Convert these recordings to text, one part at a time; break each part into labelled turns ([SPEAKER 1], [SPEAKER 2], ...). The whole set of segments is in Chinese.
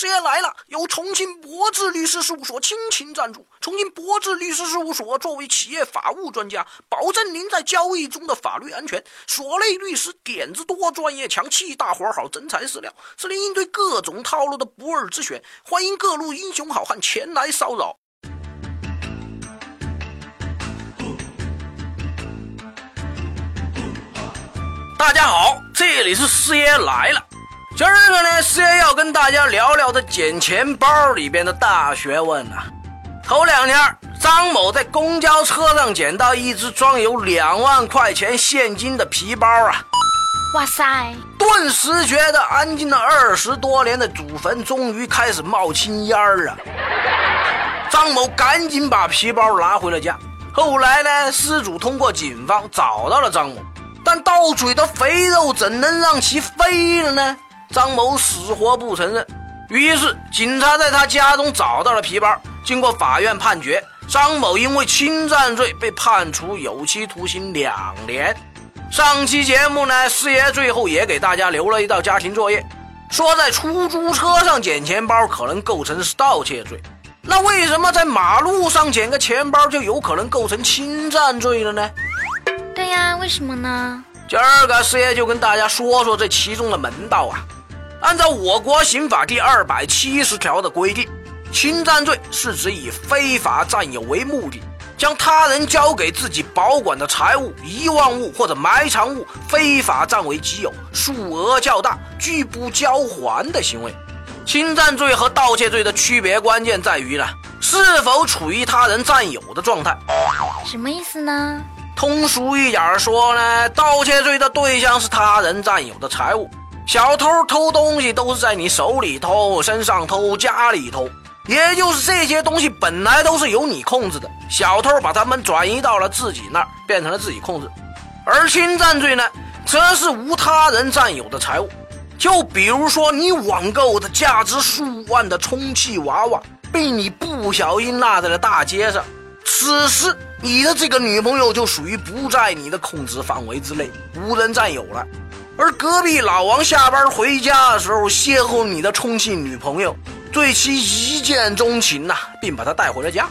[SPEAKER 1] 师爷来了，由重庆博智律师事务所倾情赞助。重庆博智律师事务所作为企业法务专家，保证您在交易中的法律安全。所内律师点子多，专业强，气大活好，真材实料，是您应对各种套路的不二之选。欢迎各路英雄好汉前来骚扰。大家好，这里是师爷来了。今儿个呢，师爷要跟大家聊聊这捡钱包里边的大学问啊。头两天，张某在公交车上捡到一只装有两万块钱现金的皮包啊！
[SPEAKER 2] 哇塞！
[SPEAKER 1] 顿时觉得安静了二十多年的祖坟终于开始冒青烟儿了。张某赶紧把皮包拿回了家。后来呢，失主通过警方找到了张某，但到嘴的肥肉怎能让其飞了呢？张某死活不承认，于是警察在他家中找到了皮包。经过法院判决，张某因为侵占罪被判处有期徒刑两年。上期节目呢，四爷最后也给大家留了一道家庭作业，说在出租车上捡钱包可能构成是盗窃罪。那为什么在马路上捡个钱包就有可能构成侵占罪了呢？
[SPEAKER 2] 对呀，为什么呢？
[SPEAKER 1] 今儿个四爷就跟大家说说这其中的门道啊。按照我国刑法第二百七十条的规定，侵占罪是指以非法占有为目的，将他人交给自己保管的财物、遗忘物或者埋藏物非法占为己有，数额较大，拒不交还的行为。侵占罪和盗窃罪的区别关键在于呢，是否处于他人占有的状态。
[SPEAKER 2] 什么意思呢？
[SPEAKER 1] 通俗一点说呢，盗窃罪的对象是他人占有的财物。小偷偷东西都是在你手里偷、身上偷、家里偷，也就是这些东西本来都是由你控制的，小偷把它们转移到了自己那儿，变成了自己控制。而侵占罪呢，则是无他人占有的财物，就比如说你网购的价值数万的充气娃娃被你不小心落在了大街上，此时你的这个女朋友就属于不在你的控制范围之内，无人占有了。而隔壁老王下班回家的时候，邂逅你的充气女朋友，对其一见钟情呐，并把她带回了家。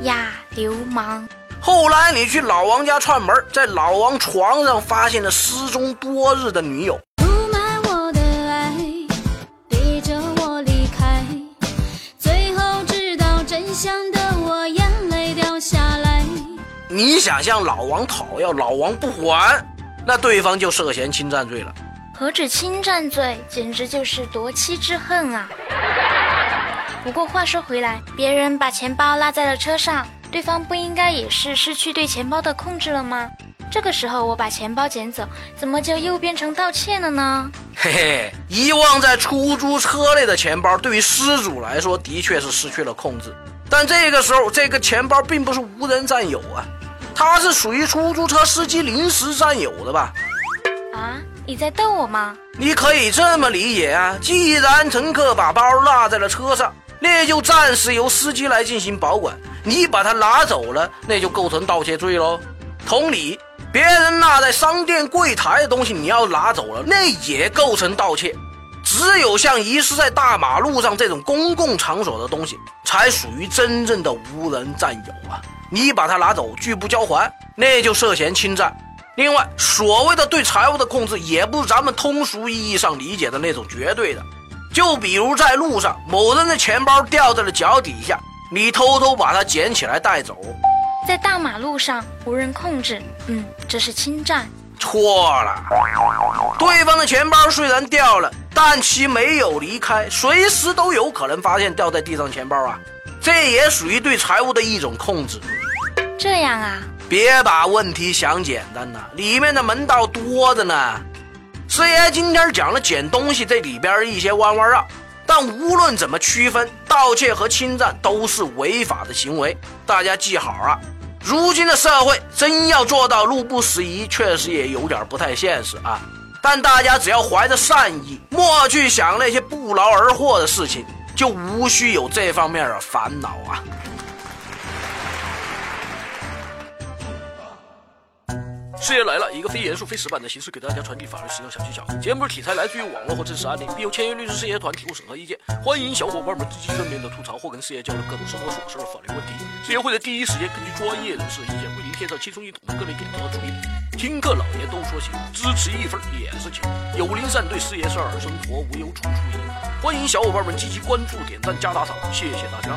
[SPEAKER 2] 呀，流氓！
[SPEAKER 1] 后来你去老王家串门，在老王床上发现了失踪多日的女友。
[SPEAKER 3] 出卖我的爱，逼着我离开，最后知道真相的我眼泪掉下来。
[SPEAKER 1] 你想向老王讨要，老王不还。那对方就涉嫌侵占罪了，
[SPEAKER 2] 何止侵占罪，简直就是夺妻之恨啊！不过话说回来，别人把钱包落在了车上，对方不应该也是失去对钱包的控制了吗？这个时候我把钱包捡走，怎么就又变成盗窃了呢？
[SPEAKER 1] 嘿嘿，遗忘在出租车内的钱包，对于失主来说的确是失去了控制，但这个时候这个钱包并不是无人占有啊。他是属于出租车司机临时占有的吧？
[SPEAKER 2] 啊，你在逗我吗？
[SPEAKER 1] 你可以这么理解啊，既然乘客把包落在了车上，那就暂时由司机来进行保管。你把它拿走了，那就构成盗窃罪喽。同理，别人落在商店柜台的东西，你要拿走了，那也构成盗窃。只有像遗失在大马路上这种公共场所的东西，才属于真正的无人占有啊。你把它拿走，拒不交还，那就涉嫌侵占。另外，所谓的对财物的控制，也不是咱们通俗意义上理解的那种绝对的。就比如在路上，某人的钱包掉在了脚底下，你偷偷把它捡起来带走，
[SPEAKER 2] 在大马路上无人控制，嗯，这是侵占。
[SPEAKER 1] 错了，对方的钱包虽然掉了，但其没有离开，随时都有可能发现掉在地上钱包啊。这也属于对财物的一种控制。
[SPEAKER 2] 这样啊，
[SPEAKER 1] 别把问题想简单了，里面的门道多着呢。师爷今天讲了捡东西这里边一些弯弯绕，但无论怎么区分，盗窃和侵占都是违法的行为，大家记好啊。如今的社会真要做到路不拾遗，确实也有点不太现实啊。但大家只要怀着善意，莫去想那些不劳而获的事情。就无需有这方面的烦恼啊！事业来了，一个非严肃、非死板的形式给大家传递法律实用小技巧。节目题材来自于网络或真实案例，并由签约律师事业团提供审核意见。欢迎小伙伴们积极正面的吐槽或跟事业交流各种生活琐事和法律问题。事业会在第一时间根据专业人士的意见，为您添上轻松易懂的各类点子和主意。听课老爷都说行，支持一份也是情。有灵善对事业事儿，生活无忧处处赢。欢迎小伙伴们积极关注、点赞、加打赏，谢谢大家。